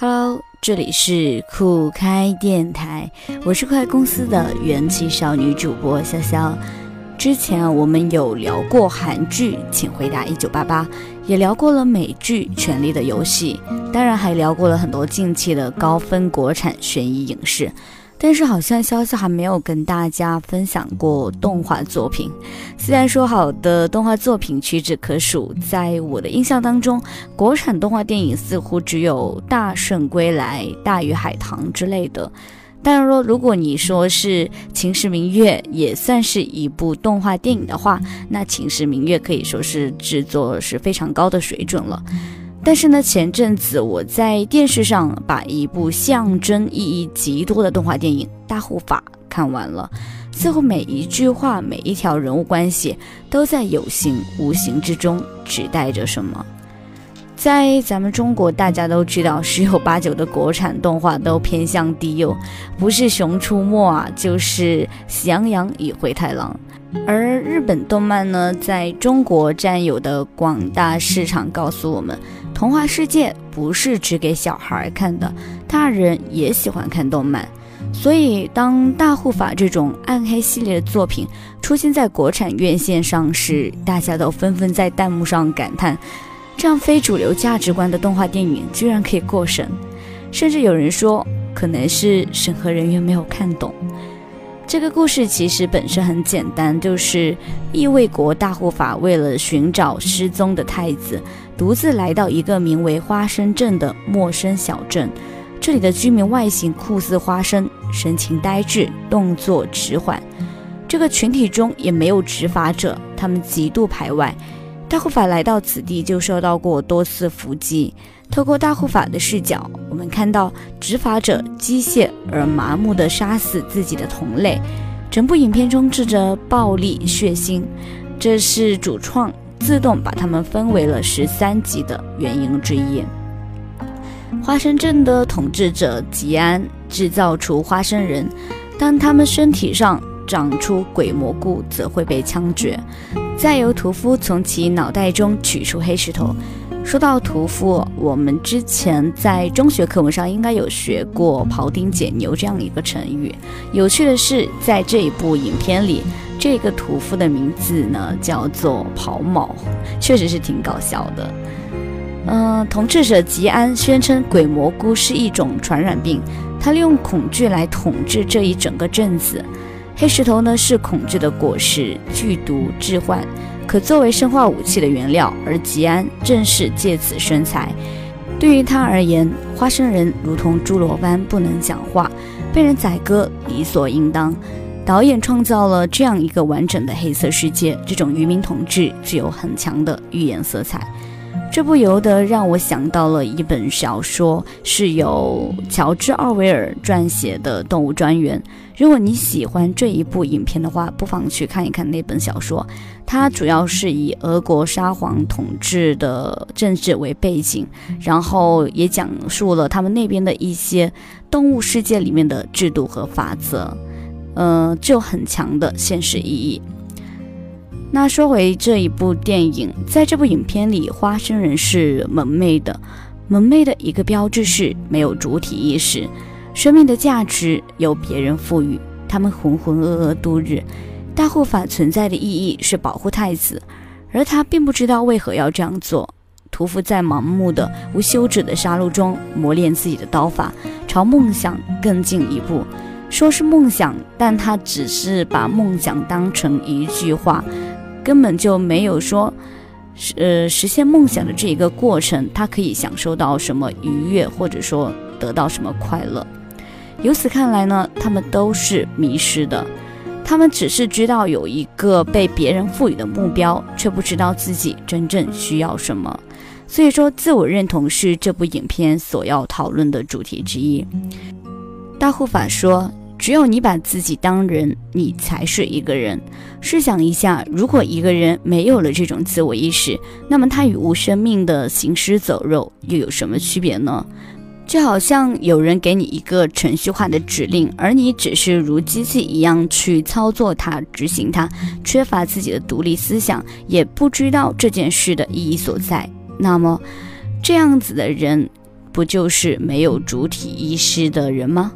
Hello，这里是酷开电台，我是快公司的元气少女主播潇潇。之前我们有聊过韩剧《请回答一九八八》，也聊过了美剧《权力的游戏》，当然还聊过了很多近期的高分国产悬疑影视。但是好像潇潇还没有跟大家分享过动画作品。虽然说好的动画作品屈指可数，在我的印象当中，国产动画电影似乎只有《大圣归来》《大鱼海棠》之类的。但是说，如果你说是《秦时明月》也算是一部动画电影的话，那《秦时明月》可以说是制作是非常高的水准了。但是呢，前阵子我在电视上把一部象征意义极多的动画电影《大护法》看完了，似乎每一句话、每一条人物关系都在有形无形之中指代着什么。在咱们中国，大家都知道十有八九的国产动画都偏向低幼，不是《熊出没》啊，就是《喜羊羊与灰太狼》。而日本动漫呢，在中国占有的广大市场告诉我们，童话世界不是只给小孩看的，大人也喜欢看动漫。所以，当《大护法》这种暗黑系列的作品出现在国产院线上时，大家都纷纷在弹幕上感叹。这样非主流价值观的动画电影居然可以过审，甚至有人说可能是审核人员没有看懂。这个故事其实本身很简单，就是异卫国大护法为了寻找失踪的太子，独自来到一个名为花生镇的陌生小镇。这里的居民外形酷似花生，神情呆滞，动作迟缓。这个群体中也没有执法者，他们极度排外。大护法来到此地就受到过多次伏击。透过大护法的视角，我们看到执法者机械而麻木地杀死自己的同类。整部影片充斥着暴力血腥，这是主创自动把他们分为了十三级的原因之一。花生镇的统治者吉安制造出花生人，当他们身体上长出鬼蘑菇，则会被枪决。再由屠夫从其脑袋中取出黑石头。说到屠夫，我们之前在中学课文上应该有学过“庖丁解牛”这样一个成语。有趣的是，在这一部影片里，这个屠夫的名字呢叫做庖某，确实是挺搞笑的。嗯，统治者吉安宣称鬼蘑菇是一种传染病，他利用恐惧来统治这一整个镇子。黑石头呢是恐惧的果实，剧毒致幻，可作为生化武器的原料。而吉安正是借此生财。对于他而言，花生人如同侏罗般不能讲话，被人宰割理所应当。导演创造了这样一个完整的黑色世界，这种愚民统治具有很强的预言色彩。这不由得让我想到了一本小说，是由乔治·奥威尔撰写的《动物专园》。如果你喜欢这一部影片的话，不妨去看一看那本小说。它主要是以俄国沙皇统治的政治为背景，然后也讲述了他们那边的一些动物世界里面的制度和法则，呃，就很强的现实意义。那说回这一部电影，在这部影片里，花生人是萌妹的。萌妹的一个标志是没有主体意识，生命的价值由别人赋予，他们浑浑噩噩度日。大护法存在的意义是保护太子，而他并不知道为何要这样做。屠夫在盲目的、无休止的杀戮中磨练自己的刀法，朝梦想更进一步。说是梦想，但他只是把梦想当成一句话。根本就没有说，呃，实现梦想的这一个过程，他可以享受到什么愉悦，或者说得到什么快乐。由此看来呢，他们都是迷失的，他们只是知道有一个被别人赋予的目标，却不知道自己真正需要什么。所以说，自我认同是这部影片所要讨论的主题之一。大护法说。只有你把自己当人，你才是一个人。试想一下，如果一个人没有了这种自我意识，那么他与无生命的行尸走肉又有什么区别呢？就好像有人给你一个程序化的指令，而你只是如机器一样去操作它、执行它，缺乏自己的独立思想，也不知道这件事的意义所在。那么，这样子的人。不就是没有主体意识的人吗？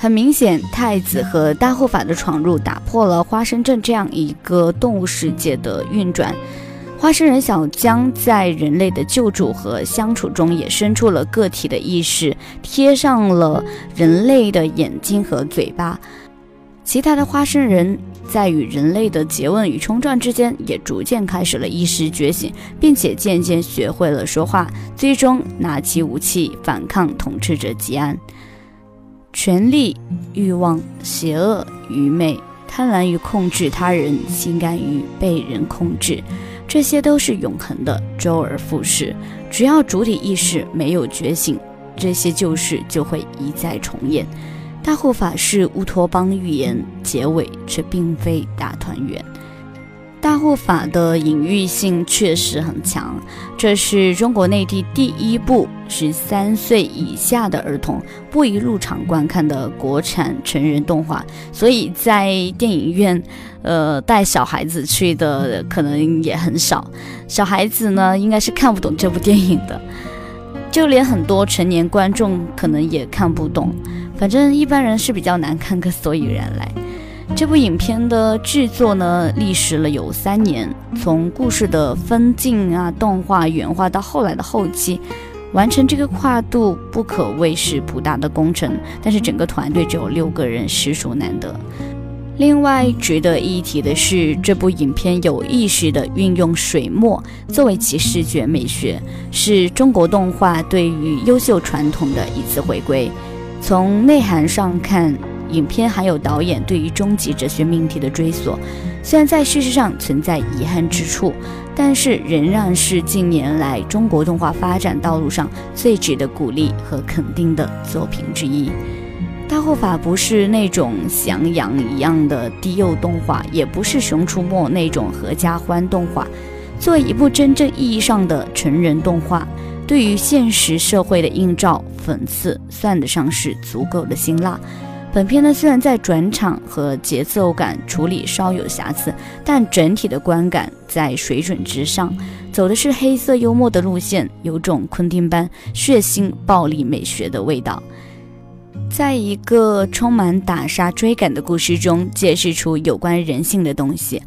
很明显，太子和大护法的闯入打破了花生镇这样一个动物世界的运转。花生人小江在人类的救助和相处中也生出了个体的意识，贴上了人类的眼睛和嘴巴。其他的花生人在与人类的诘问与冲撞之间，也逐渐开始了意识觉醒，并且渐渐学会了说话，最终拿起武器反抗统治者吉安。权力、欲望、邪恶、愚昧、贪婪于控制他人，心甘于被人控制。这些都是永恒的，周而复始。只要主体意识没有觉醒，这些旧事就会一再重演。大护法是乌托邦预言，结尾却并非大团圆。大护法的隐喻性确实很强，这是中国内地第一部十三岁以下的儿童不宜入场观看的国产成人动画，所以在电影院，呃，带小孩子去的可能也很少。小孩子呢，应该是看不懂这部电影的，就连很多成年观众可能也看不懂，反正一般人是比较难看个所以然来。这部影片的制作呢，历时了有三年，从故事的分镜啊、动画、原画到后来的后期，完成这个跨度不可谓是不大的工程。但是整个团队只有六个人，实属难得。另外值得一提的是，这部影片有意识地运用水墨作为其视觉美学，是中国动画对于优秀传统的一次回归。从内涵上看。影片还有导演对于终极哲学命题的追索，虽然在叙事上存在遗憾之处，但是仍然是近年来中国动画发展道路上最值得鼓励和肯定的作品之一。大护法不是那种翔阳一样的低幼动画，也不是熊出没那种合家欢动画。作为一部真正意义上的成人动画，对于现实社会的映照、讽刺，算得上是足够的辛辣。本片呢，虽然在转场和节奏感处理稍有瑕疵，但整体的观感在水准之上，走的是黑色幽默的路线，有种昆汀般血腥暴力美学的味道，在一个充满打杀追赶的故事中，揭示出有关人性的东西。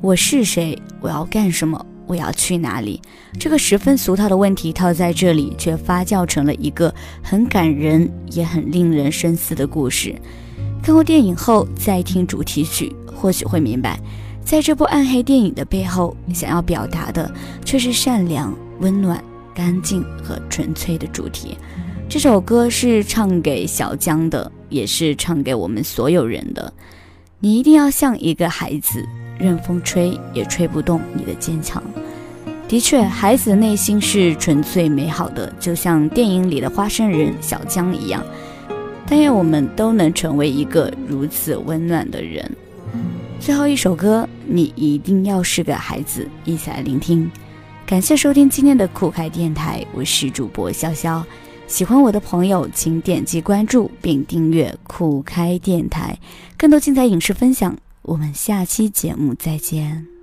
我是谁？我要干什么？我要去哪里？这个十分俗套的问题套在这里，却发酵成了一个很感人也很令人深思的故事。看过电影后再听主题曲，或许会明白，在这部暗黑电影的背后，想要表达的却是善良、温暖、干净和纯粹的主题。这首歌是唱给小江的，也是唱给我们所有人的。你一定要像一个孩子。任风吹也吹不动你的坚强。的确，孩子的内心是纯粹美好的，就像电影里的花生人小江一样。但愿我们都能成为一个如此温暖的人。最后一首歌，你一定要是个孩子，一起来聆听。感谢收听今天的酷开电台，我是主播潇潇。喜欢我的朋友，请点击关注并订阅酷开电台，更多精彩影视分享。我们下期节目再见。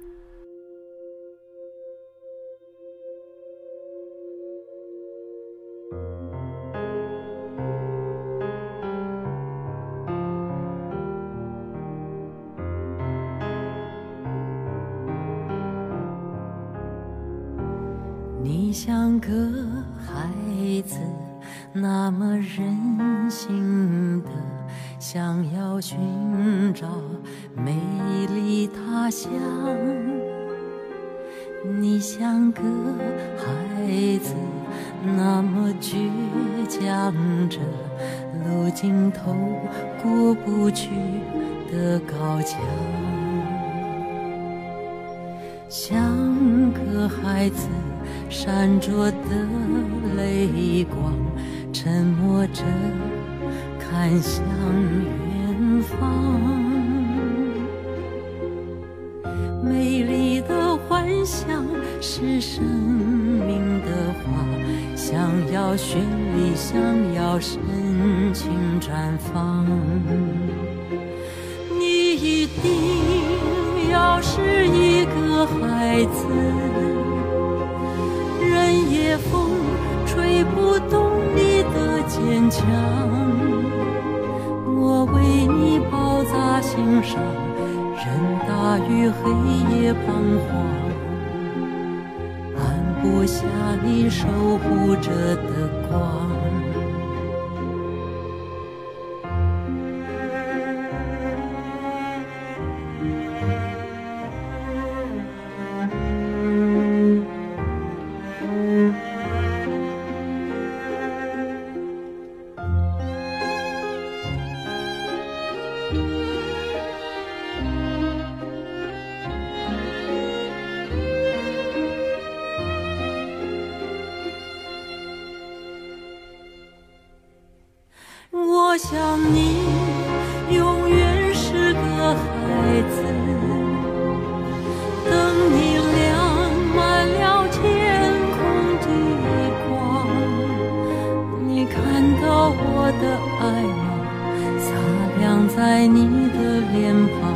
你像个孩子，那么任性的。想要寻找美丽他乡，你像个孩子，那么倔强着路尽头过不去的高墙，像个孩子闪着的泪光，沉默着。看向远方，美丽的幻想是生命的花，想要绚丽，想要深情绽放。你一定要是一的孩子，任夜风吹不。动你的坚强，我为你包扎心上，任大雨黑夜彷徨，按不下你守护着的光。我想你永远是个孩子，等你亮满了天空的光。你看到我的爱吗？洒亮在你的脸庞。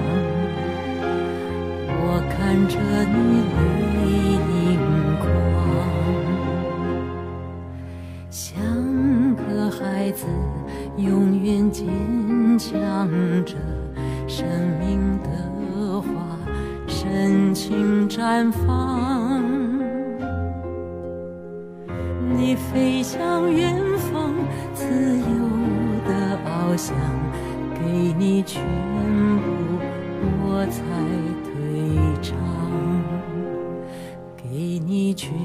我看着你永远坚强着，生命的花深情绽放。你飞向远方，自由的翱翔，给你全部，我才退场，给你全。